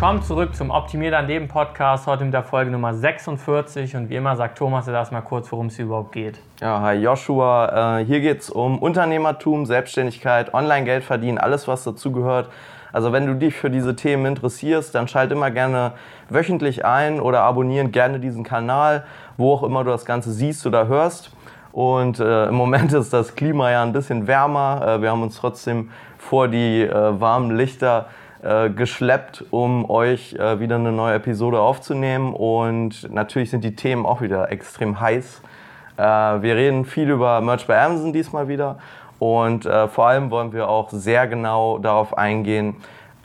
Willkommen zurück zum Optimier dein Leben Podcast, heute mit der Folge Nummer 46 und wie immer sagt Thomas jetzt erstmal kurz, worum es überhaupt geht. Ja, hi Joshua, äh, hier geht es um Unternehmertum, Selbstständigkeit, Online-Geld verdienen, alles was dazugehört. Also wenn du dich für diese Themen interessierst, dann schalt immer gerne wöchentlich ein oder abonnieren gerne diesen Kanal, wo auch immer du das Ganze siehst oder hörst. Und äh, im Moment ist das Klima ja ein bisschen wärmer. Äh, wir haben uns trotzdem vor die äh, warmen Lichter äh, geschleppt, um euch äh, wieder eine neue Episode aufzunehmen. Und natürlich sind die Themen auch wieder extrem heiß. Äh, wir reden viel über Merch bei Amazon diesmal wieder. Und äh, vor allem wollen wir auch sehr genau darauf eingehen,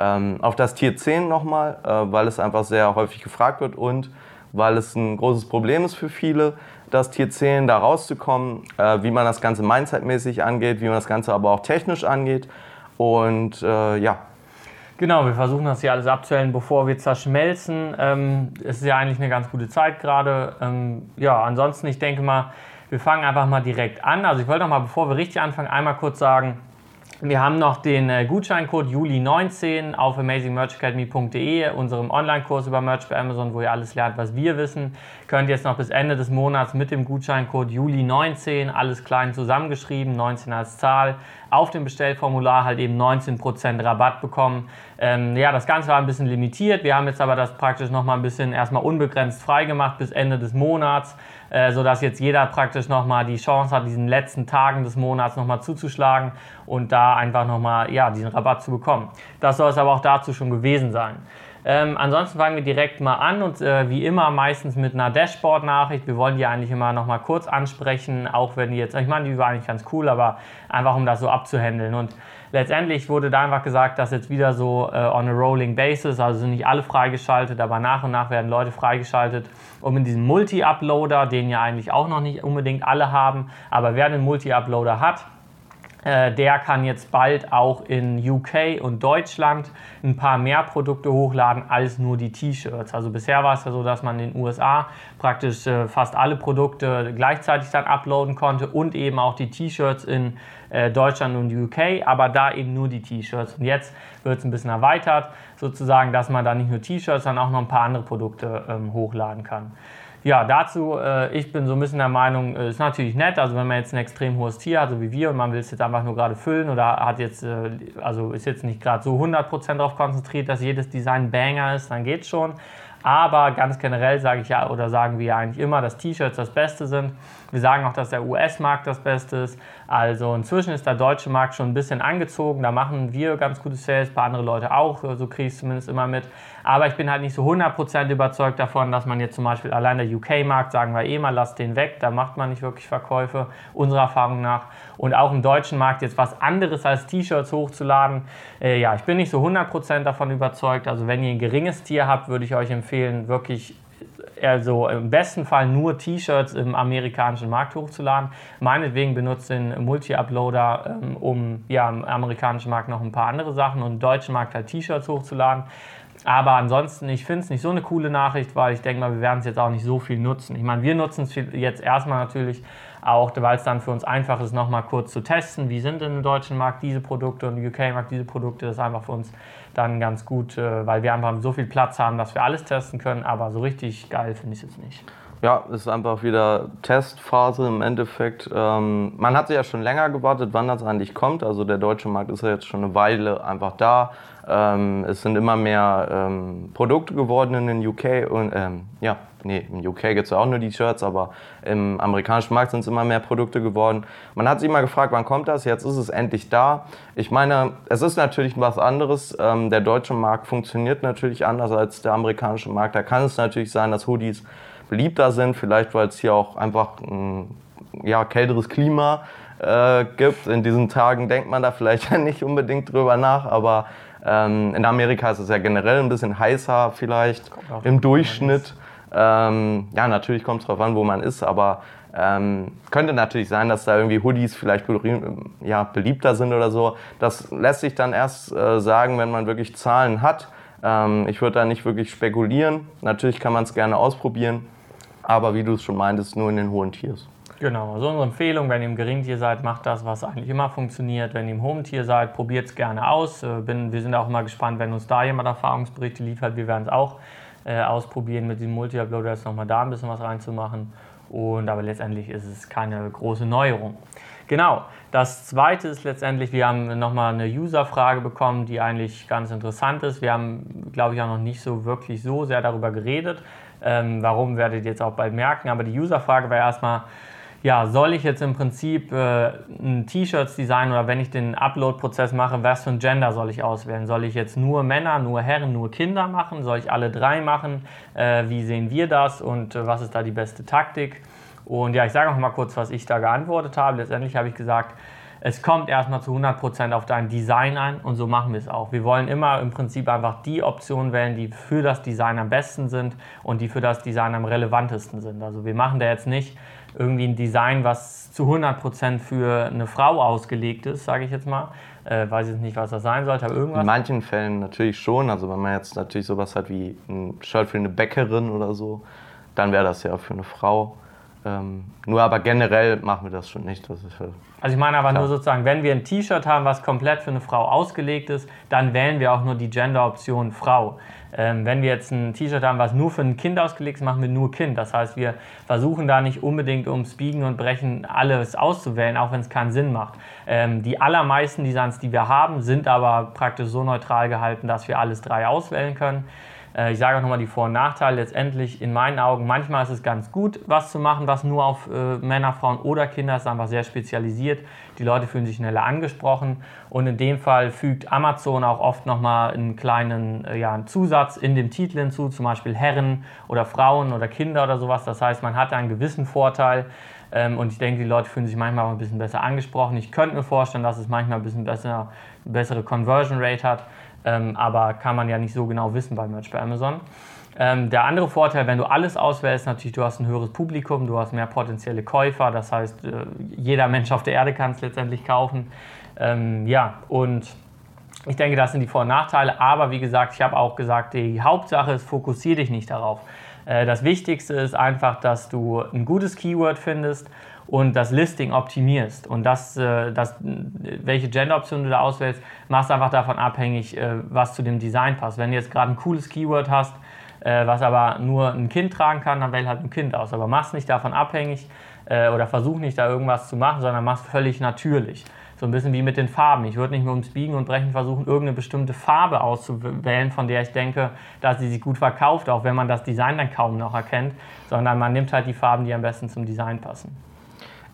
ähm, auf das Tier 10 nochmal, äh, weil es einfach sehr häufig gefragt wird und weil es ein großes Problem ist für viele, das Tier 10 da rauszukommen, äh, wie man das Ganze mindsetmäßig angeht, wie man das Ganze aber auch technisch angeht. Und äh, ja. Genau, wir versuchen das hier alles abzuhellen, bevor wir zerschmelzen. Ähm, es ist ja eigentlich eine ganz gute Zeit gerade. Ähm, ja, ansonsten, ich denke mal, wir fangen einfach mal direkt an. Also ich wollte noch mal, bevor wir richtig anfangen, einmal kurz sagen, wir haben noch den äh, Gutscheincode Juli19 auf amazingmerchacademy.de, unserem Online-Kurs über Merch bei Amazon, wo ihr alles lernt, was wir wissen. Könnt jetzt noch bis Ende des Monats mit dem Gutscheincode Juli19, alles klein zusammengeschrieben, 19 als Zahl, auf dem Bestellformular halt eben 19% Rabatt bekommen. Ähm, ja, das Ganze war ein bisschen limitiert. Wir haben jetzt aber das praktisch noch mal ein bisschen erstmal unbegrenzt freigemacht bis Ende des Monats, äh, sodass jetzt jeder praktisch noch mal die Chance hat, diesen letzten Tagen des Monats noch mal zuzuschlagen und da einfach noch mal ja, diesen Rabatt zu bekommen. Das soll es aber auch dazu schon gewesen sein. Ähm, ansonsten fangen wir direkt mal an und äh, wie immer meistens mit einer Dashboard-Nachricht. Wir wollen die eigentlich immer noch mal kurz ansprechen, auch wenn die jetzt, ich meine, die war eigentlich ganz cool, aber einfach um das so abzuhandeln. Und letztendlich wurde da einfach gesagt, dass jetzt wieder so äh, on a rolling basis, also sind nicht alle freigeschaltet, aber nach und nach werden Leute freigeschaltet, um in diesem Multi-Uploader, den ja eigentlich auch noch nicht unbedingt alle haben, aber wer einen Multi-Uploader hat, der kann jetzt bald auch in UK und Deutschland ein paar mehr Produkte hochladen als nur die T-Shirts. Also bisher war es ja so, dass man in den USA praktisch äh, fast alle Produkte gleichzeitig dann uploaden konnte und eben auch die T-Shirts in äh, Deutschland und UK, aber da eben nur die T-Shirts. Und jetzt wird es ein bisschen erweitert, sozusagen, dass man da nicht nur T-Shirts, sondern auch noch ein paar andere Produkte ähm, hochladen kann. Ja, dazu, äh, ich bin so ein bisschen der Meinung, äh, ist natürlich nett, also wenn man jetzt ein extrem hohes Tier hat, so wie wir, und man will es jetzt einfach nur gerade füllen oder hat jetzt, äh, also ist jetzt nicht gerade so 100% darauf konzentriert, dass jedes Design Banger ist, dann geht's schon. Aber ganz generell sage ich ja oder sagen wir eigentlich immer, dass T-Shirts das Beste sind. Wir sagen auch, dass der US-Markt das Beste ist. Also inzwischen ist der deutsche Markt schon ein bisschen angezogen. Da machen wir ganz gute Sales, ein paar andere Leute auch. So kriege ich es zumindest immer mit. Aber ich bin halt nicht so 100% überzeugt davon, dass man jetzt zum Beispiel allein der UK-Markt, sagen wir eh mal, lasst den weg. Da macht man nicht wirklich Verkäufe, unserer Erfahrung nach. Und auch im deutschen Markt jetzt was anderes als T-Shirts hochzuladen. Äh, ja, ich bin nicht so 100% davon überzeugt. Also wenn ihr ein geringes Tier habt, würde ich euch empfehlen, wirklich also im besten Fall nur T-Shirts im amerikanischen Markt hochzuladen. Meinetwegen benutzt den Multi-Uploader, ähm, um ja, im amerikanischen Markt noch ein paar andere Sachen und im deutschen Markt halt T-Shirts hochzuladen. Aber ansonsten, ich finde es nicht so eine coole Nachricht, weil ich denke mal, wir werden es jetzt auch nicht so viel nutzen. Ich meine, wir nutzen es jetzt erstmal natürlich auch, weil es dann für uns einfach ist, nochmal kurz zu testen, wie sind im deutschen Markt diese Produkte und im UK-Markt diese Produkte. Das ist einfach für uns dann ganz gut, äh, weil wir einfach so viel Platz haben, dass wir alles testen können. Aber so richtig geil finde ich es jetzt nicht. Ja, ist einfach wieder Testphase im Endeffekt. Ähm, man hat ja schon länger gewartet, wann das eigentlich kommt. Also der deutsche Markt ist ja jetzt schon eine Weile einfach da. Ähm, es sind immer mehr ähm, Produkte geworden in den UK und ähm, ja, nee, in UK gibt es ja auch nur die Shirts, aber im amerikanischen Markt sind es immer mehr Produkte geworden. Man hat sich immer gefragt, wann kommt das? Jetzt ist es endlich da. Ich meine, es ist natürlich was anderes. Ähm, der deutsche Markt funktioniert natürlich anders als der amerikanische Markt. Da kann es natürlich sein, dass Hoodies beliebter sind, vielleicht weil es hier auch einfach ein ja, kälteres Klima äh, gibt. In diesen Tagen denkt man da vielleicht nicht unbedingt drüber nach, aber ähm, in Amerika ist es ja generell ein bisschen heißer vielleicht im Durchschnitt. Ähm, ja, natürlich kommt es darauf an, wo man ist, aber ähm, könnte natürlich sein, dass da irgendwie Hoodies vielleicht ja, beliebter sind oder so. Das lässt sich dann erst äh, sagen, wenn man wirklich Zahlen hat. Ähm, ich würde da nicht wirklich spekulieren. Natürlich kann man es gerne ausprobieren, aber wie du es schon meintest, nur in den hohen Tiers. Genau, also unsere Empfehlung, wenn ihr im Geringtier seid, macht das, was eigentlich immer funktioniert. Wenn ihr im Hometier seid, probiert es gerne aus. Äh, bin, wir sind auch immer gespannt, wenn uns da jemand Erfahrungsberichte liefert. Wir werden es auch äh, ausprobieren, mit dem Multi-Uploader jetzt nochmal da ein bisschen was reinzumachen. Und, aber letztendlich ist es keine große Neuerung. Genau, das zweite ist letztendlich, wir haben nochmal eine User-Frage bekommen, die eigentlich ganz interessant ist. Wir haben, glaube ich, auch noch nicht so wirklich so sehr darüber geredet. Ähm, warum werdet ihr jetzt auch bald merken. Aber die User-Frage war erstmal, ja, soll ich jetzt im Prinzip äh, ein T-Shirts designen oder wenn ich den Upload-Prozess mache, was für ein Gender soll ich auswählen? Soll ich jetzt nur Männer, nur Herren, nur Kinder machen? Soll ich alle drei machen? Äh, wie sehen wir das und äh, was ist da die beste Taktik? Und ja, ich sage noch mal kurz, was ich da geantwortet habe. Letztendlich habe ich gesagt, es kommt erstmal zu 100% auf dein Design ein und so machen wir es auch. Wir wollen immer im Prinzip einfach die Optionen wählen, die für das Design am besten sind und die für das Design am relevantesten sind. Also wir machen da jetzt nicht irgendwie ein Design, was zu 100% für eine Frau ausgelegt ist, sage ich jetzt mal. Äh, weiß jetzt nicht, was das sein sollte, aber irgendwas. In manchen Fällen natürlich schon. Also wenn man jetzt natürlich sowas hat wie ein Shirt für eine Bäckerin oder so, dann wäre das ja für eine Frau. Ähm, nur aber generell machen wir das schon nicht. Das ist, also ich meine aber klar. nur sozusagen, wenn wir ein T-Shirt haben, was komplett für eine Frau ausgelegt ist, dann wählen wir auch nur die Gender-Option Frau. Ähm, wenn wir jetzt ein T-Shirt haben, was nur für ein Kind ausgelegt ist, machen wir nur Kind. Das heißt, wir versuchen da nicht unbedingt ums Biegen und Brechen alles auszuwählen, auch wenn es keinen Sinn macht. Ähm, die allermeisten Designs, die wir haben, sind aber praktisch so neutral gehalten, dass wir alles drei auswählen können. Äh, ich sage auch nochmal die Vor- und Nachteile. Letztendlich in meinen Augen, manchmal ist es ganz gut, was zu machen, was nur auf äh, Männer, Frauen oder Kinder ist, einfach sehr spezialisiert. Die Leute fühlen sich schneller angesprochen. Und in dem Fall fügt Amazon auch oft nochmal einen kleinen äh, ja, einen Zusatz in dem Titel hinzu, zum Beispiel Herren oder Frauen oder Kinder oder sowas. Das heißt, man hat einen gewissen Vorteil. Ähm, und ich denke, die Leute fühlen sich manchmal auch ein bisschen besser angesprochen. Ich könnte mir vorstellen, dass es manchmal ein bisschen besser, bessere Conversion Rate hat ähm, aber kann man ja nicht so genau wissen bei Merch bei Amazon. Ähm, der andere Vorteil, wenn du alles auswählst, natürlich, du hast ein höheres Publikum, du hast mehr potenzielle Käufer, das heißt, äh, jeder Mensch auf der Erde kann es letztendlich kaufen. Ähm, ja, und ich denke, das sind die Vor- und Nachteile, aber wie gesagt, ich habe auch gesagt, die Hauptsache ist, fokussiere dich nicht darauf. Äh, das Wichtigste ist einfach, dass du ein gutes Keyword findest und das Listing optimierst. Und das, äh, das, welche Gender-Option du da auswählst, machst einfach davon abhängig, äh, was zu dem Design passt. Wenn du jetzt gerade ein cooles Keyword hast, äh, was aber nur ein Kind tragen kann, dann wähl halt ein Kind aus. Aber machst nicht davon abhängig oder versuch nicht da irgendwas zu machen, sondern machst völlig natürlich. So ein bisschen wie mit den Farben. Ich würde nicht mehr ums Biegen und Brechen versuchen, irgendeine bestimmte Farbe auszuwählen, von der ich denke, dass sie sich gut verkauft, auch wenn man das Design dann kaum noch erkennt, sondern man nimmt halt die Farben, die am besten zum Design passen.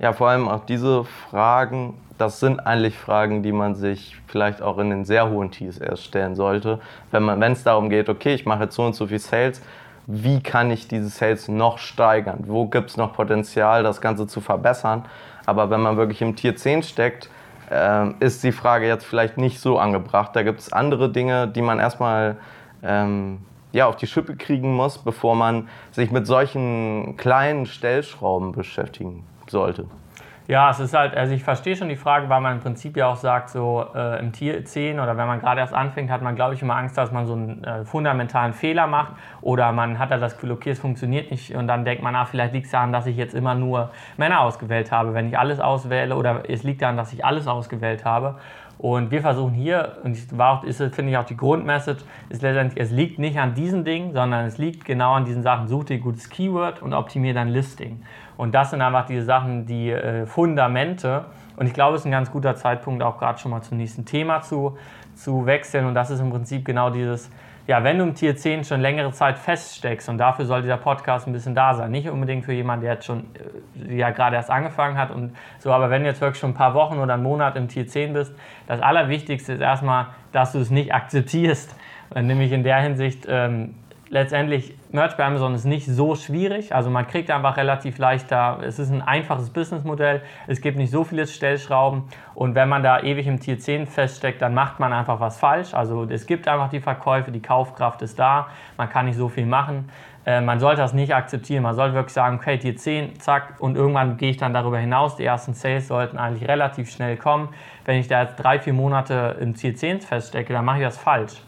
Ja, vor allem auch diese Fragen, das sind eigentlich Fragen, die man sich vielleicht auch in den sehr hohen Tees erst stellen sollte. Wenn es darum geht, okay, ich mache jetzt so und so viel Sales, wie kann ich diese Sales noch steigern? Wo gibt es noch Potenzial, das Ganze zu verbessern? Aber wenn man wirklich im Tier 10 steckt, äh, ist die Frage jetzt vielleicht nicht so angebracht. Da gibt es andere Dinge, die man erstmal ähm, ja, auf die Schippe kriegen muss, bevor man sich mit solchen kleinen Stellschrauben beschäftigen sollte. Ja, es ist halt, also ich verstehe schon die Frage, weil man im Prinzip ja auch sagt, so äh, im Tier 10 oder wenn man gerade erst anfängt, hat man, glaube ich, immer Angst, dass man so einen äh, fundamentalen Fehler macht oder man hat da das Gefühl, okay, es funktioniert nicht und dann denkt man, ah, vielleicht liegt es daran, dass ich jetzt immer nur Männer ausgewählt habe, wenn ich alles auswähle oder es liegt daran, dass ich alles ausgewählt habe. Und wir versuchen hier, und das finde ich auch die Grundmessage, ist letztendlich, es liegt nicht an diesen Dingen, sondern es liegt genau an diesen Sachen. Such dir ein gutes Keyword und optimiere dein Listing. Und das sind einfach diese Sachen, die äh, Fundamente. Und ich glaube, es ist ein ganz guter Zeitpunkt, auch gerade schon mal zum nächsten Thema zu, zu wechseln. Und das ist im Prinzip genau dieses, ja, wenn du im Tier 10 schon längere Zeit feststeckst, und dafür soll dieser Podcast ein bisschen da sein, nicht unbedingt für jemanden, der jetzt schon äh, ja, gerade erst angefangen hat und so, aber wenn du jetzt wirklich schon ein paar Wochen oder einen Monat im Tier 10 bist, das Allerwichtigste ist erstmal, dass du es nicht akzeptierst. Nämlich in der Hinsicht, ähm, letztendlich, Merch bei Amazon ist nicht so schwierig. Also man kriegt einfach relativ leicht da, es ist ein einfaches Businessmodell, es gibt nicht so viele Stellschrauben und wenn man da ewig im Tier 10 feststeckt, dann macht man einfach was falsch. Also es gibt einfach die Verkäufe, die Kaufkraft ist da, man kann nicht so viel machen. Äh, man sollte das nicht akzeptieren. Man sollte wirklich sagen, okay, Tier 10, zack, und irgendwann gehe ich dann darüber hinaus. Die ersten Sales sollten eigentlich relativ schnell kommen. Wenn ich da jetzt drei, vier Monate im Tier 10 feststecke, dann mache ich das falsch.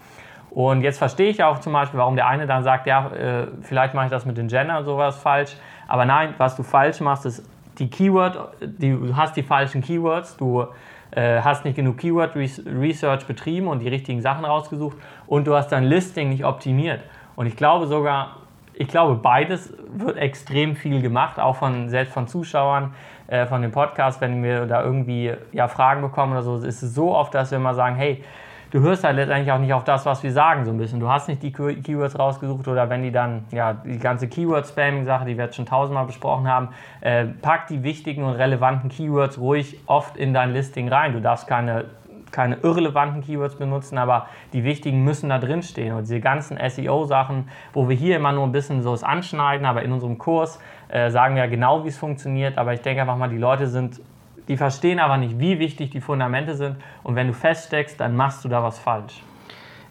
Und jetzt verstehe ich auch zum Beispiel, warum der eine dann sagt, ja, äh, vielleicht mache ich das mit den Gender und sowas falsch. Aber nein, was du falsch machst, ist die Keyword, die, du hast die falschen Keywords, du äh, hast nicht genug Keyword Research betrieben und die richtigen Sachen rausgesucht und du hast dein Listing nicht optimiert. Und ich glaube sogar, ich glaube, beides wird extrem viel gemacht, auch von, selbst von Zuschauern äh, von dem Podcast, wenn wir da irgendwie ja, Fragen bekommen oder so, ist es so oft, dass wir immer sagen, hey, du hörst halt letztendlich auch nicht auf das, was wir sagen, so ein bisschen. Du hast nicht die Keywords rausgesucht oder wenn die dann, ja, die ganze Keyword-Spamming-Sache, die wir jetzt schon tausendmal besprochen haben, äh, pack die wichtigen und relevanten Keywords ruhig oft in dein Listing rein. Du darfst keine keine irrelevanten Keywords benutzen, aber die wichtigen müssen da drin stehen. Und diese ganzen SEO-Sachen, wo wir hier immer nur ein bisschen so es anschneiden, aber in unserem Kurs äh, sagen wir ja genau, wie es funktioniert. Aber ich denke einfach mal, die Leute sind die verstehen aber nicht, wie wichtig die Fundamente sind. Und wenn du feststeckst, dann machst du da was falsch.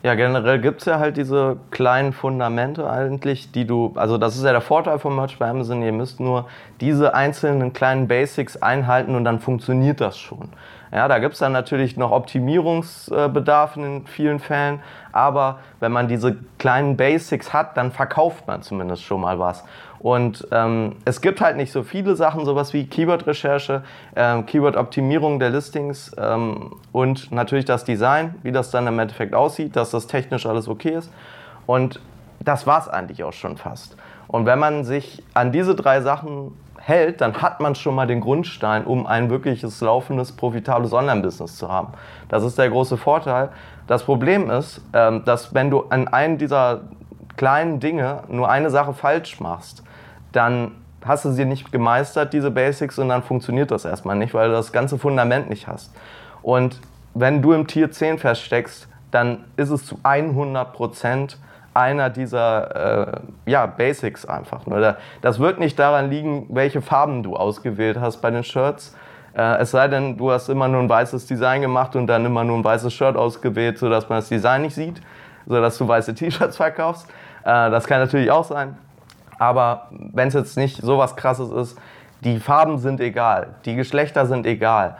Ja, generell gibt es ja halt diese kleinen Fundamente eigentlich, die du, also das ist ja der Vorteil von Merch bei Amazon, ihr müsst nur diese einzelnen kleinen Basics einhalten und dann funktioniert das schon. Ja, da gibt es dann natürlich noch Optimierungsbedarf in vielen Fällen, aber wenn man diese kleinen Basics hat, dann verkauft man zumindest schon mal was. Und ähm, es gibt halt nicht so viele Sachen, sowas wie Keyword-Recherche, ähm, Keyword-Optimierung der Listings ähm, und natürlich das Design, wie das dann im Endeffekt aussieht, dass das technisch alles okay ist. Und das war es eigentlich auch schon fast. Und wenn man sich an diese drei Sachen hält, dann hat man schon mal den Grundstein, um ein wirkliches laufendes, profitables Online-Business zu haben. Das ist der große Vorteil. Das Problem ist, ähm, dass wenn du an einem dieser kleinen Dinge nur eine Sache falsch machst, dann hast du sie nicht gemeistert, diese Basics, und dann funktioniert das erstmal nicht, weil du das ganze Fundament nicht hast. Und wenn du im Tier 10 feststeckst, dann ist es zu 100 Prozent einer dieser äh, ja, Basics einfach. Nur. Das wird nicht daran liegen, welche Farben du ausgewählt hast bei den Shirts. Äh, es sei denn, du hast immer nur ein weißes Design gemacht und dann immer nur ein weißes Shirt ausgewählt, sodass man das Design nicht sieht, sodass du weiße T-Shirts verkaufst. Äh, das kann natürlich auch sein. Aber wenn es jetzt nicht so was Krasses ist, die Farben sind egal, die Geschlechter sind egal.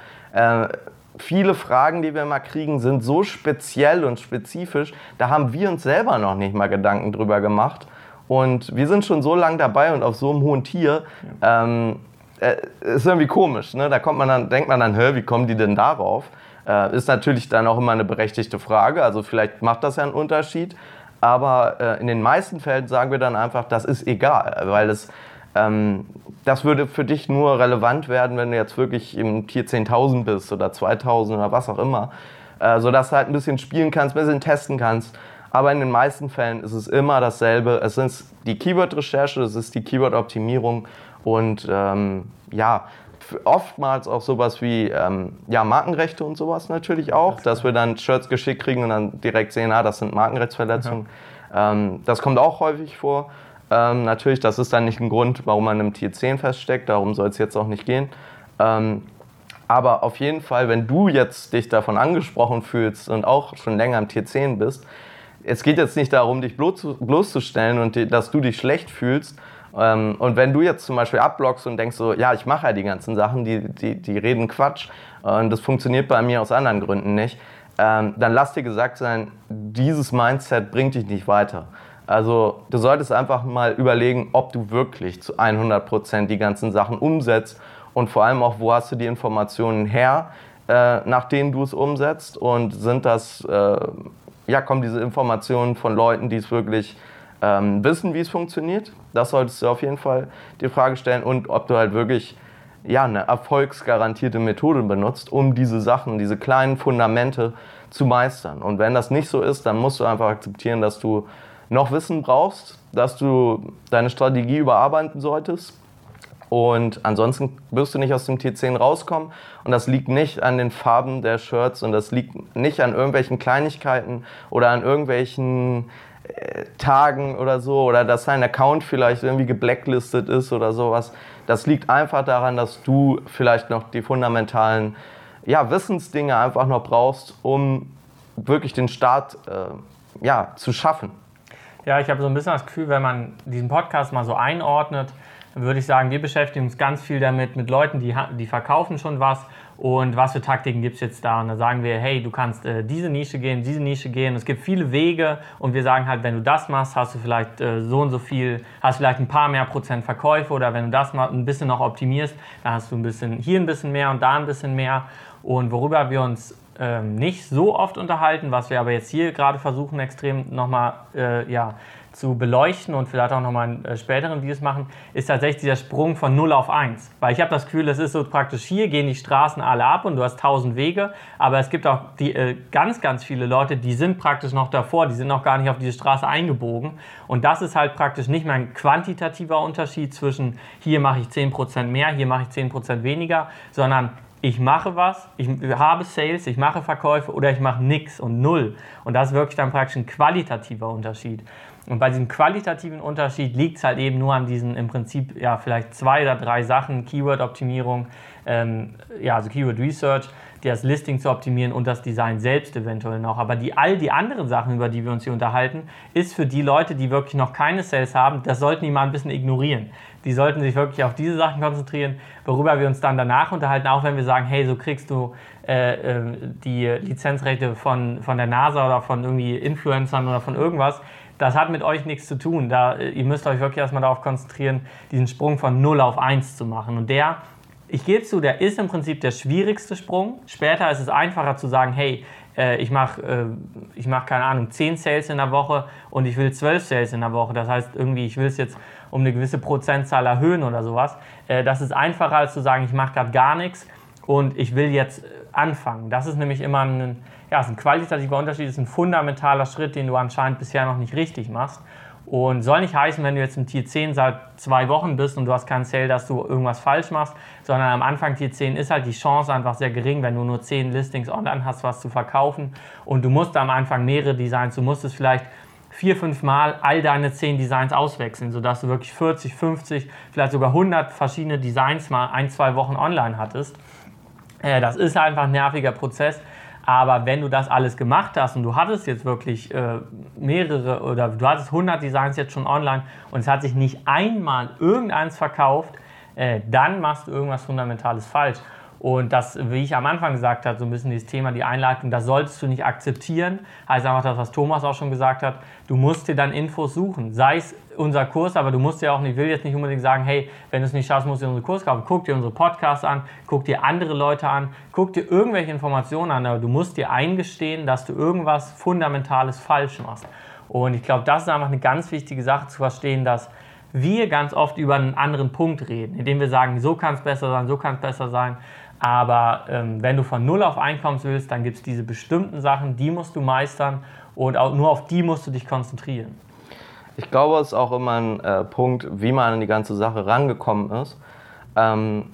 Viele Fragen, die wir mal kriegen, sind so speziell und spezifisch, da haben wir uns selber noch nicht mal Gedanken drüber gemacht. Und wir sind schon so lange dabei und auf so einem hohen Tier. Ähm, äh, ist irgendwie komisch, ne? Da kommt man dann, denkt man dann, hä, wie kommen die denn darauf? Äh, ist natürlich dann auch immer eine berechtigte Frage. Also vielleicht macht das ja einen Unterschied. Aber äh, in den meisten Fällen sagen wir dann einfach, das ist egal, weil es, ähm, das würde für dich nur relevant werden, wenn du jetzt wirklich im Tier 10.000 bist oder 2.000 oder was auch immer, äh, sodass du halt ein bisschen spielen kannst, ein bisschen testen kannst. Aber in den meisten Fällen ist es immer dasselbe. Es ist die Keyword-Recherche, es ist die Keyword-Optimierung und ähm, ja, oftmals auch sowas wie ähm, ja, Markenrechte und sowas natürlich auch, das dass wir dann Shirts geschickt kriegen und dann direkt sehen, ah, das sind Markenrechtsverletzungen. Ja. Ähm, das kommt auch häufig vor. Ähm, natürlich, das ist dann nicht ein Grund, warum man im Tier 10 feststeckt, darum soll es jetzt auch nicht gehen. Ähm, aber auf jeden Fall, wenn du jetzt dich davon angesprochen fühlst und auch schon länger im Tier 10 bist, es geht jetzt nicht darum, dich bloßzustellen und dass du dich schlecht fühlst, ähm, und wenn du jetzt zum Beispiel abblockst und denkst so, ja, ich mache ja die ganzen Sachen, die, die, die reden Quatsch und das funktioniert bei mir aus anderen Gründen nicht, ähm, dann lass dir gesagt sein, dieses Mindset bringt dich nicht weiter. Also du solltest einfach mal überlegen, ob du wirklich zu 100 Prozent die ganzen Sachen umsetzt und vor allem auch, wo hast du die Informationen her, äh, nach denen du es umsetzt und sind das, äh, ja, kommen diese Informationen von Leuten, die es wirklich ähm, wissen, wie es funktioniert. Das solltest du auf jeden Fall die Frage stellen und ob du halt wirklich ja, eine erfolgsgarantierte Methode benutzt, um diese Sachen, diese kleinen Fundamente zu meistern. Und wenn das nicht so ist, dann musst du einfach akzeptieren, dass du noch Wissen brauchst, dass du deine Strategie überarbeiten solltest. Und ansonsten wirst du nicht aus dem T10 rauskommen. Und das liegt nicht an den Farben der Shirts und das liegt nicht an irgendwelchen Kleinigkeiten oder an irgendwelchen Tagen oder so oder dass dein Account vielleicht irgendwie geblacklistet ist oder sowas. Das liegt einfach daran, dass du vielleicht noch die fundamentalen ja, Wissensdinge einfach noch brauchst, um wirklich den Start äh, ja, zu schaffen. Ja, ich habe so ein bisschen das Gefühl, wenn man diesen Podcast mal so einordnet, würde ich sagen, wir beschäftigen uns ganz viel damit, mit Leuten, die, die verkaufen schon was und was für Taktiken gibt es jetzt da? Und da sagen wir, hey, du kannst äh, diese Nische gehen, diese Nische gehen. Es gibt viele Wege und wir sagen halt, wenn du das machst, hast du vielleicht äh, so und so viel, hast vielleicht ein paar mehr Prozent Verkäufe oder wenn du das mal ein bisschen noch optimierst, dann hast du ein bisschen hier ein bisschen mehr und da ein bisschen mehr. Und worüber wir uns ähm, nicht so oft unterhalten, was wir aber jetzt hier gerade versuchen, extrem nochmal äh, ja, zu beleuchten und vielleicht auch nochmal in äh, späteren Videos machen, ist tatsächlich dieser Sprung von 0 auf 1. Weil ich habe das Gefühl, es ist so praktisch, hier gehen die Straßen alle ab und du hast tausend Wege, aber es gibt auch die, äh, ganz, ganz viele Leute, die sind praktisch noch davor, die sind noch gar nicht auf diese Straße eingebogen. Und das ist halt praktisch nicht mehr ein quantitativer Unterschied zwischen hier mache ich 10% mehr, hier mache ich 10% weniger, sondern ich mache was, ich habe Sales, ich mache Verkäufe oder ich mache nichts und null. Und das ist wirklich dann praktisch ein qualitativer Unterschied. Und bei diesem qualitativen Unterschied liegt es halt eben nur an diesen im Prinzip ja vielleicht zwei oder drei Sachen, Keyword-Optimierung, ähm, ja, also Keyword Research, das Listing zu optimieren und das Design selbst eventuell noch. Aber die, all die anderen Sachen, über die wir uns hier unterhalten, ist für die Leute, die wirklich noch keine Sales haben, das sollten die mal ein bisschen ignorieren. Die sollten sich wirklich auf diese Sachen konzentrieren, worüber wir uns dann danach unterhalten, auch wenn wir sagen, hey, so kriegst du äh, äh, die Lizenzrechte von, von der NASA oder von irgendwie Influencern oder von irgendwas das hat mit euch nichts zu tun. Da, äh, ihr müsst euch wirklich erstmal darauf konzentrieren, diesen Sprung von 0 auf 1 zu machen. Und der, ich gebe zu, der ist im Prinzip der schwierigste Sprung. Später ist es einfacher zu sagen, hey, äh, ich mache, äh, ich mach, keine Ahnung, 10 Sales in der Woche und ich will 12 Sales in der Woche. Das heißt, irgendwie, ich will es jetzt um eine gewisse Prozentzahl erhöhen oder sowas. Äh, das ist einfacher als zu sagen, ich mache gerade gar nichts und ich will jetzt anfangen. Das ist nämlich immer ein ja, ein qualitativer Unterschied, ist ein fundamentaler Schritt, den du anscheinend bisher noch nicht richtig machst. Und soll nicht heißen, wenn du jetzt im Tier 10 seit zwei Wochen bist und du hast keinen Sale, dass du irgendwas falsch machst, sondern am Anfang Tier 10 ist halt die Chance einfach sehr gering, wenn du nur 10 Listings online hast, was zu verkaufen. Und du musst am Anfang mehrere Designs, du musst es vielleicht vier, fünf Mal all deine 10 Designs auswechseln, sodass du wirklich 40, 50, vielleicht sogar 100 verschiedene Designs mal ein, zwei Wochen online hattest. Äh, das ist einfach ein nerviger Prozess. Aber wenn du das alles gemacht hast und du hattest jetzt wirklich äh, mehrere oder du hattest 100 Designs jetzt schon online und es hat sich nicht einmal irgendeins verkauft, äh, dann machst du irgendwas Fundamentales falsch. Und das, wie ich am Anfang gesagt habe, so ein bisschen dieses Thema, die Einleitung, das solltest du nicht akzeptieren. Heißt einfach das, was Thomas auch schon gesagt hat. Du musst dir dann Infos suchen. Sei es unser Kurs, aber du musst ja auch nicht, ich will jetzt nicht unbedingt sagen, hey, wenn du es nicht schaffst, musst du unseren Kurs kaufen. Guck dir unsere Podcasts an, guck dir andere Leute an, guck dir irgendwelche Informationen an, aber du musst dir eingestehen, dass du irgendwas Fundamentales falsch machst. Und ich glaube, das ist einfach eine ganz wichtige Sache zu verstehen, dass wir ganz oft über einen anderen Punkt reden, indem wir sagen, so kann es besser sein, so kann es besser sein. Aber ähm, wenn du von Null auf Einkommens willst, dann gibt es diese bestimmten Sachen, die musst du meistern und auch nur auf die musst du dich konzentrieren. Ich glaube, es ist auch immer ein äh, Punkt, wie man an die ganze Sache rangekommen ist. Ähm,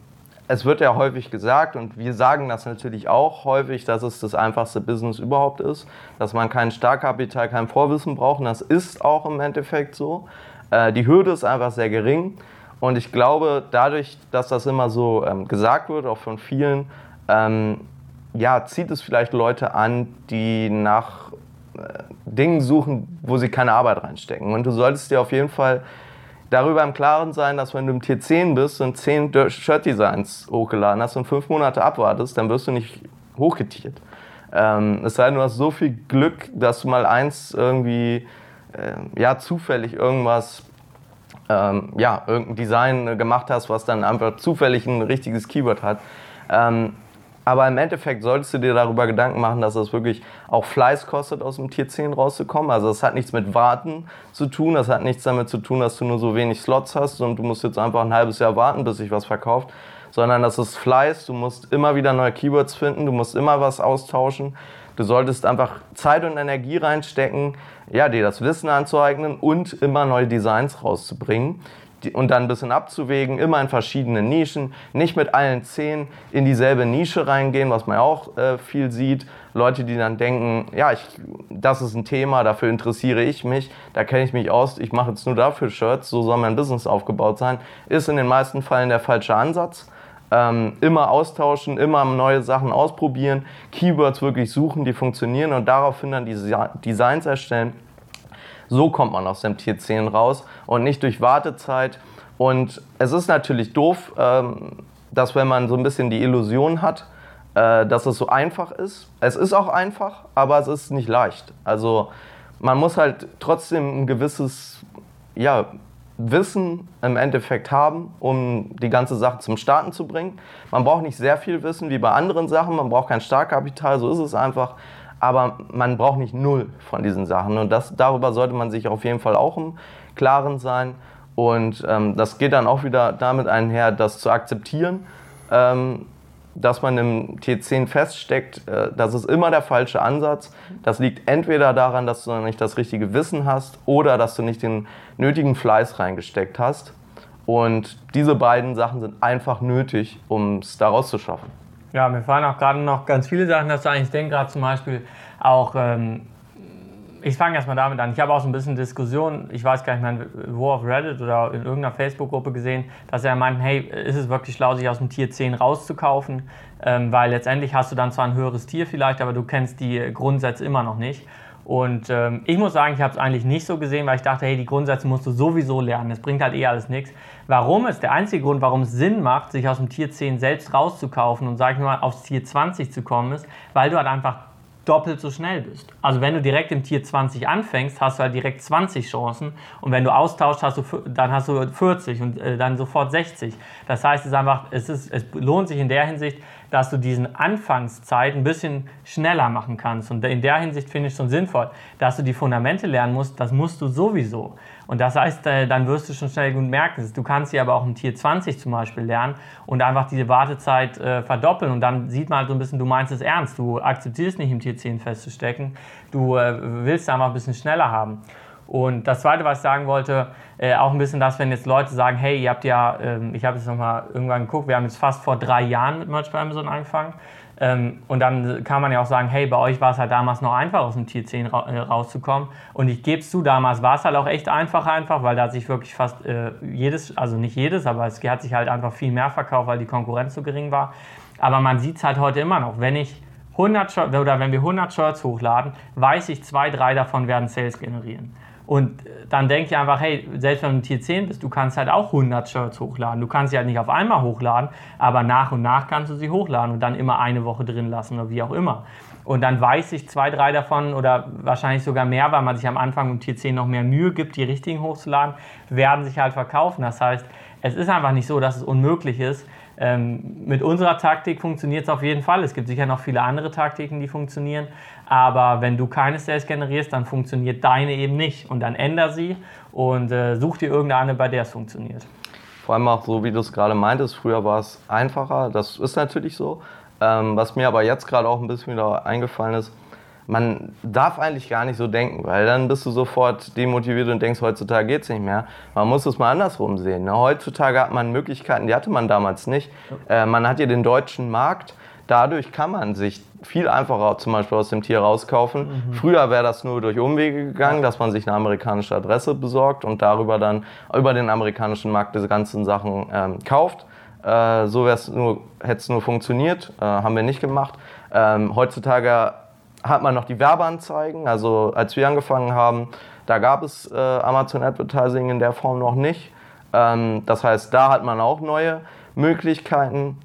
es wird ja häufig gesagt, und wir sagen das natürlich auch häufig, dass es das einfachste Business überhaupt ist, dass man kein Startkapital, kein Vorwissen braucht. Und das ist auch im Endeffekt so. Äh, die Hürde ist einfach sehr gering. Und ich glaube, dadurch, dass das immer so ähm, gesagt wird, auch von vielen, ähm, ja, zieht es vielleicht Leute an, die nach Dingen suchen, wo sie keine Arbeit reinstecken. Und du solltest dir auf jeden Fall darüber im Klaren sein, dass wenn du im Tier 10 bist und 10 Shirt-Designs hochgeladen hast und fünf Monate abwartest, dann wirst du nicht hochgetiert. Ähm, es sei denn, du hast so viel Glück, dass du mal eins irgendwie, äh, ja, zufällig irgendwas ähm, ja, irgendein Design gemacht hast, was dann einfach zufällig ein richtiges Keyword hat. Ähm, aber im Endeffekt solltest du dir darüber Gedanken machen, dass das wirklich auch Fleiß kostet, aus dem Tier 10 rauszukommen. Also das hat nichts mit Warten zu tun, das hat nichts damit zu tun, dass du nur so wenig Slots hast und du musst jetzt einfach ein halbes Jahr warten, bis sich was verkauft, sondern das ist Fleiß, du musst immer wieder neue Keywords finden, du musst immer was austauschen. Du solltest einfach Zeit und Energie reinstecken, ja, dir das Wissen anzueignen und immer neue Designs rauszubringen und dann ein bisschen abzuwägen, immer in verschiedenen Nischen, nicht mit allen zehn in dieselbe Nische reingehen, was man auch äh, viel sieht. Leute, die dann denken, ja, ich, das ist ein Thema, dafür interessiere ich mich, da kenne ich mich aus, ich mache jetzt nur dafür Shirts, so soll mein Business aufgebaut sein, ist in den meisten Fällen der falsche Ansatz. Ähm, immer austauschen, immer neue Sachen ausprobieren, Keywords wirklich suchen, die funktionieren und daraufhin dann Designs erstellen. So kommt man aus dem Tier 10 raus und nicht durch Wartezeit Und es ist natürlich doof, ähm, dass wenn man so ein bisschen die Illusion hat, äh, dass es so einfach ist. Es ist auch einfach, aber es ist nicht leicht. Also man muss halt trotzdem ein gewisses ja, Wissen im Endeffekt haben, um die ganze Sache zum Starten zu bringen. Man braucht nicht sehr viel Wissen wie bei anderen Sachen, man braucht kein Startkapital, so ist es einfach. Aber man braucht nicht null von diesen Sachen. Und das, darüber sollte man sich auf jeden Fall auch im Klaren sein. Und ähm, das geht dann auch wieder damit einher, das zu akzeptieren, ähm, dass man im T10 feststeckt. Äh, das ist immer der falsche Ansatz. Das liegt entweder daran, dass du nicht das richtige Wissen hast oder dass du nicht den nötigen Fleiß reingesteckt hast. Und diese beiden Sachen sind einfach nötig, um es daraus zu schaffen. Ja, mir fallen auch gerade noch ganz viele Sachen dazu ein. Ich denke gerade zum Beispiel auch ähm, ich fange erstmal damit an. Ich habe auch so ein bisschen Diskussion, ich weiß gar nicht mehr, wo auf Reddit oder in irgendeiner Facebook-Gruppe gesehen, dass er meint, hey, ist es wirklich schlau, sich aus dem Tier 10 rauszukaufen? Ähm, weil letztendlich hast du dann zwar ein höheres Tier vielleicht, aber du kennst die Grundsätze immer noch nicht. Und ähm, ich muss sagen, ich habe es eigentlich nicht so gesehen, weil ich dachte, hey, die Grundsätze musst du sowieso lernen. Das bringt halt eh alles nichts. Warum ist der einzige Grund, warum es Sinn macht, sich aus dem Tier 10 selbst rauszukaufen und, sag ich mal, aufs Tier 20 zu kommen, ist, weil du halt einfach doppelt so schnell bist. Also wenn du direkt im Tier 20 anfängst, hast du halt direkt 20 Chancen und wenn du austauschst, hast du, dann hast du 40 und äh, dann sofort 60. Das heißt, es, einfach, es, ist, es lohnt sich in der Hinsicht, dass du diesen Anfangszeit ein bisschen schneller machen kannst. Und in der Hinsicht finde ich es schon sinnvoll, dass du die Fundamente lernen musst, das musst du sowieso. Und das heißt, äh, dann wirst du schon schnell gut merken. Du kannst sie aber auch im Tier 20 zum Beispiel lernen und einfach diese Wartezeit äh, verdoppeln. Und dann sieht man halt so ein bisschen, du meinst es ernst. Du akzeptierst nicht im Tier 10 festzustecken. Du äh, willst einfach ein bisschen schneller haben. Und das Zweite, was ich sagen wollte, äh, auch ein bisschen das, wenn jetzt Leute sagen, hey, ihr habt ja, ähm, ich habe jetzt nochmal irgendwann geguckt, wir haben jetzt fast vor drei Jahren mit Merch bei Amazon angefangen. Ähm, und dann kann man ja auch sagen, hey, bei euch war es halt damals noch einfach, aus dem Tier 10 ra äh, rauszukommen. Und ich gebe es zu, damals war es halt auch echt einfach, einfach, weil da hat sich wirklich fast äh, jedes, also nicht jedes, aber es hat sich halt einfach viel mehr verkauft, weil die Konkurrenz so gering war. Aber man sieht es halt heute immer noch. Wenn ich 100 Shirts, oder wenn wir 100 Shirts hochladen, weiß ich, zwei, drei davon werden Sales generieren. Und dann denke ich einfach, hey, selbst wenn du Tier 10 bist, du kannst halt auch 100 Shirts hochladen. Du kannst sie halt nicht auf einmal hochladen, aber nach und nach kannst du sie hochladen und dann immer eine Woche drin lassen oder wie auch immer. Und dann weiß ich zwei, drei davon oder wahrscheinlich sogar mehr, weil man sich am Anfang um Tier 10 noch mehr Mühe gibt, die richtigen hochzuladen, werden sich halt verkaufen. Das heißt, es ist einfach nicht so, dass es unmöglich ist, ähm, mit unserer Taktik funktioniert es auf jeden Fall. Es gibt sicher noch viele andere Taktiken, die funktionieren. Aber wenn du keine Sales generierst, dann funktioniert deine eben nicht. Und dann änder sie und äh, such dir irgendeine, bei der es funktioniert. Vor allem auch so, wie du es gerade meintest, früher war es einfacher. Das ist natürlich so. Ähm, was mir aber jetzt gerade auch ein bisschen wieder eingefallen ist, man darf eigentlich gar nicht so denken, weil dann bist du sofort demotiviert und denkst, heutzutage geht es nicht mehr. Man muss es mal andersrum sehen. Ne? Heutzutage hat man Möglichkeiten, die hatte man damals nicht. Äh, man hat hier den deutschen Markt. Dadurch kann man sich viel einfacher zum Beispiel aus dem Tier rauskaufen. Mhm. Früher wäre das nur durch Umwege gegangen, dass man sich eine amerikanische Adresse besorgt und darüber dann über den amerikanischen Markt diese ganzen Sachen ähm, kauft. Äh, so hätte es nur funktioniert, äh, haben wir nicht gemacht. Ähm, heutzutage hat man noch die Werbeanzeigen. Also als wir angefangen haben, da gab es äh, Amazon Advertising in der Form noch nicht. Ähm, das heißt, da hat man auch neue Möglichkeiten.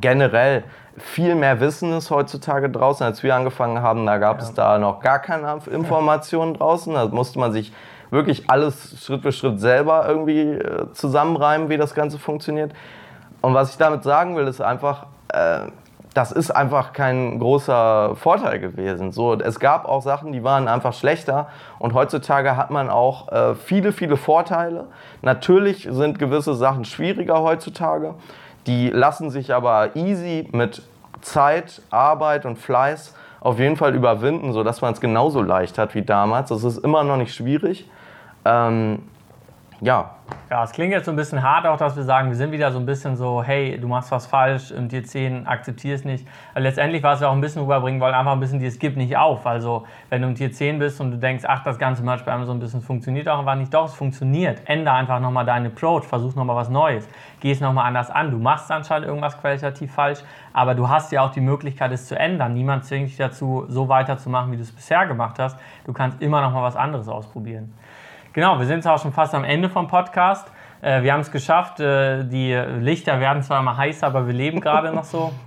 Generell viel mehr Wissen ist heutzutage draußen. Als wir angefangen haben, da gab ja. es da noch gar keine Informationen draußen. Da musste man sich wirklich alles Schritt für Schritt selber irgendwie äh, zusammenreimen, wie das Ganze funktioniert. Und was ich damit sagen will, ist einfach, äh, das ist einfach kein großer Vorteil gewesen. So, es gab auch Sachen, die waren einfach schlechter und heutzutage hat man auch äh, viele, viele Vorteile. Natürlich sind gewisse Sachen schwieriger heutzutage, die lassen sich aber easy mit Zeit, Arbeit und Fleiß auf jeden Fall überwinden, sodass man es genauso leicht hat wie damals. Das ist immer noch nicht schwierig. Ähm, ja. Ja, es klingt jetzt so ein bisschen hart auch, dass wir sagen, wir sind wieder so ein bisschen so, hey, du machst was falsch und dir 10, akzeptier es nicht. Aber letztendlich, was wir auch ein bisschen rüberbringen wollen, einfach ein bisschen dieses Gib nicht auf. Also, wenn du im Tier 10 bist und du denkst, ach, das ganze Merch bei Amazon ein bisschen funktioniert auch einfach nicht, doch, es funktioniert. Ändere einfach nochmal deinen Approach, versuch nochmal was Neues. Geh es nochmal anders an. Du machst anscheinend irgendwas qualitativ falsch, aber du hast ja auch die Möglichkeit, es zu ändern. Niemand zwingt dich dazu, so weiterzumachen, wie du es bisher gemacht hast. Du kannst immer nochmal was anderes ausprobieren. Genau, wir sind jetzt auch schon fast am Ende vom Podcast. Äh, wir haben es geschafft. Äh, die Lichter werden zwar immer heißer, aber wir leben gerade noch so.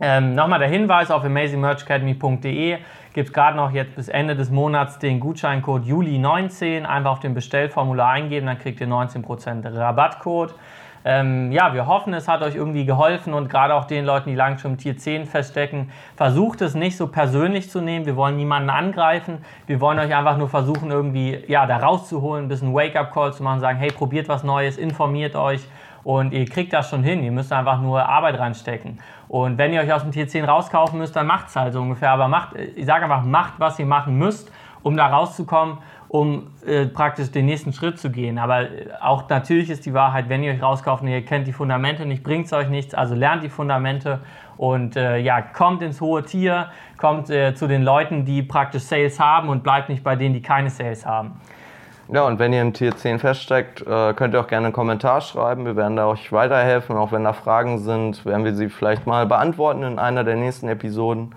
Ähm, Nochmal der Hinweis auf amazingmerchacademy.de gibt es gerade noch jetzt bis Ende des Monats den Gutscheincode Juli19. Einfach auf dem Bestellformular eingeben, dann kriegt ihr 19% Rabattcode. Ähm, ja, wir hoffen, es hat euch irgendwie geholfen und gerade auch den Leuten, die lang schon im Tier 10 feststecken, versucht es nicht so persönlich zu nehmen. Wir wollen niemanden angreifen. Wir wollen euch einfach nur versuchen, irgendwie ja, da rauszuholen, ein bisschen Wake-up-Call zu machen, sagen, hey, probiert was Neues, informiert euch und ihr kriegt das schon hin. Ihr müsst einfach nur Arbeit reinstecken. Und wenn ihr euch aus dem Tier 10 rauskaufen müsst, dann macht es halt so ungefähr. Aber macht, ich sage einfach, macht, was ihr machen müsst, um da rauszukommen um äh, praktisch den nächsten Schritt zu gehen. Aber äh, auch natürlich ist die Wahrheit, wenn ihr euch rauskauft und ihr kennt die Fundamente nicht, bringt es euch nichts. Also lernt die Fundamente und äh, ja, kommt ins hohe Tier, kommt äh, zu den Leuten, die praktisch Sales haben und bleibt nicht bei denen, die keine Sales haben. Ja, und wenn ihr im Tier 10 feststeckt, äh, könnt ihr auch gerne einen Kommentar schreiben. Wir werden da euch weiterhelfen. Auch wenn da Fragen sind, werden wir sie vielleicht mal beantworten in einer der nächsten Episoden.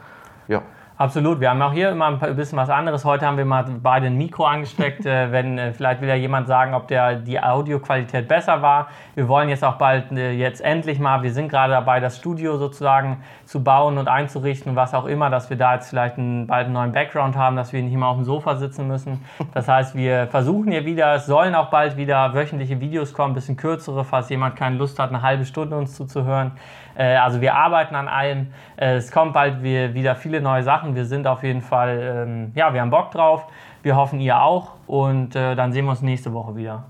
Absolut. Wir haben auch hier immer ein bisschen was anderes. Heute haben wir mal beide ein Mikro angesteckt. äh, wenn äh, vielleicht will ja jemand sagen, ob der die Audioqualität besser war. Wir wollen jetzt auch bald äh, jetzt endlich mal. Wir sind gerade dabei, das Studio sozusagen zu bauen und einzurichten, was auch immer, dass wir da jetzt vielleicht einen, bald einen neuen Background haben, dass wir nicht immer auf dem Sofa sitzen müssen. Das heißt, wir versuchen hier wieder. Es sollen auch bald wieder wöchentliche Videos kommen, ein bisschen kürzere, falls jemand keine Lust hat, eine halbe Stunde uns zuzuhören. Äh, also wir arbeiten an allem. Äh, es kommt bald wieder viele neue Sachen. Wir sind auf jeden Fall, ähm, ja, wir haben Bock drauf. Wir hoffen, ihr auch. Und äh, dann sehen wir uns nächste Woche wieder.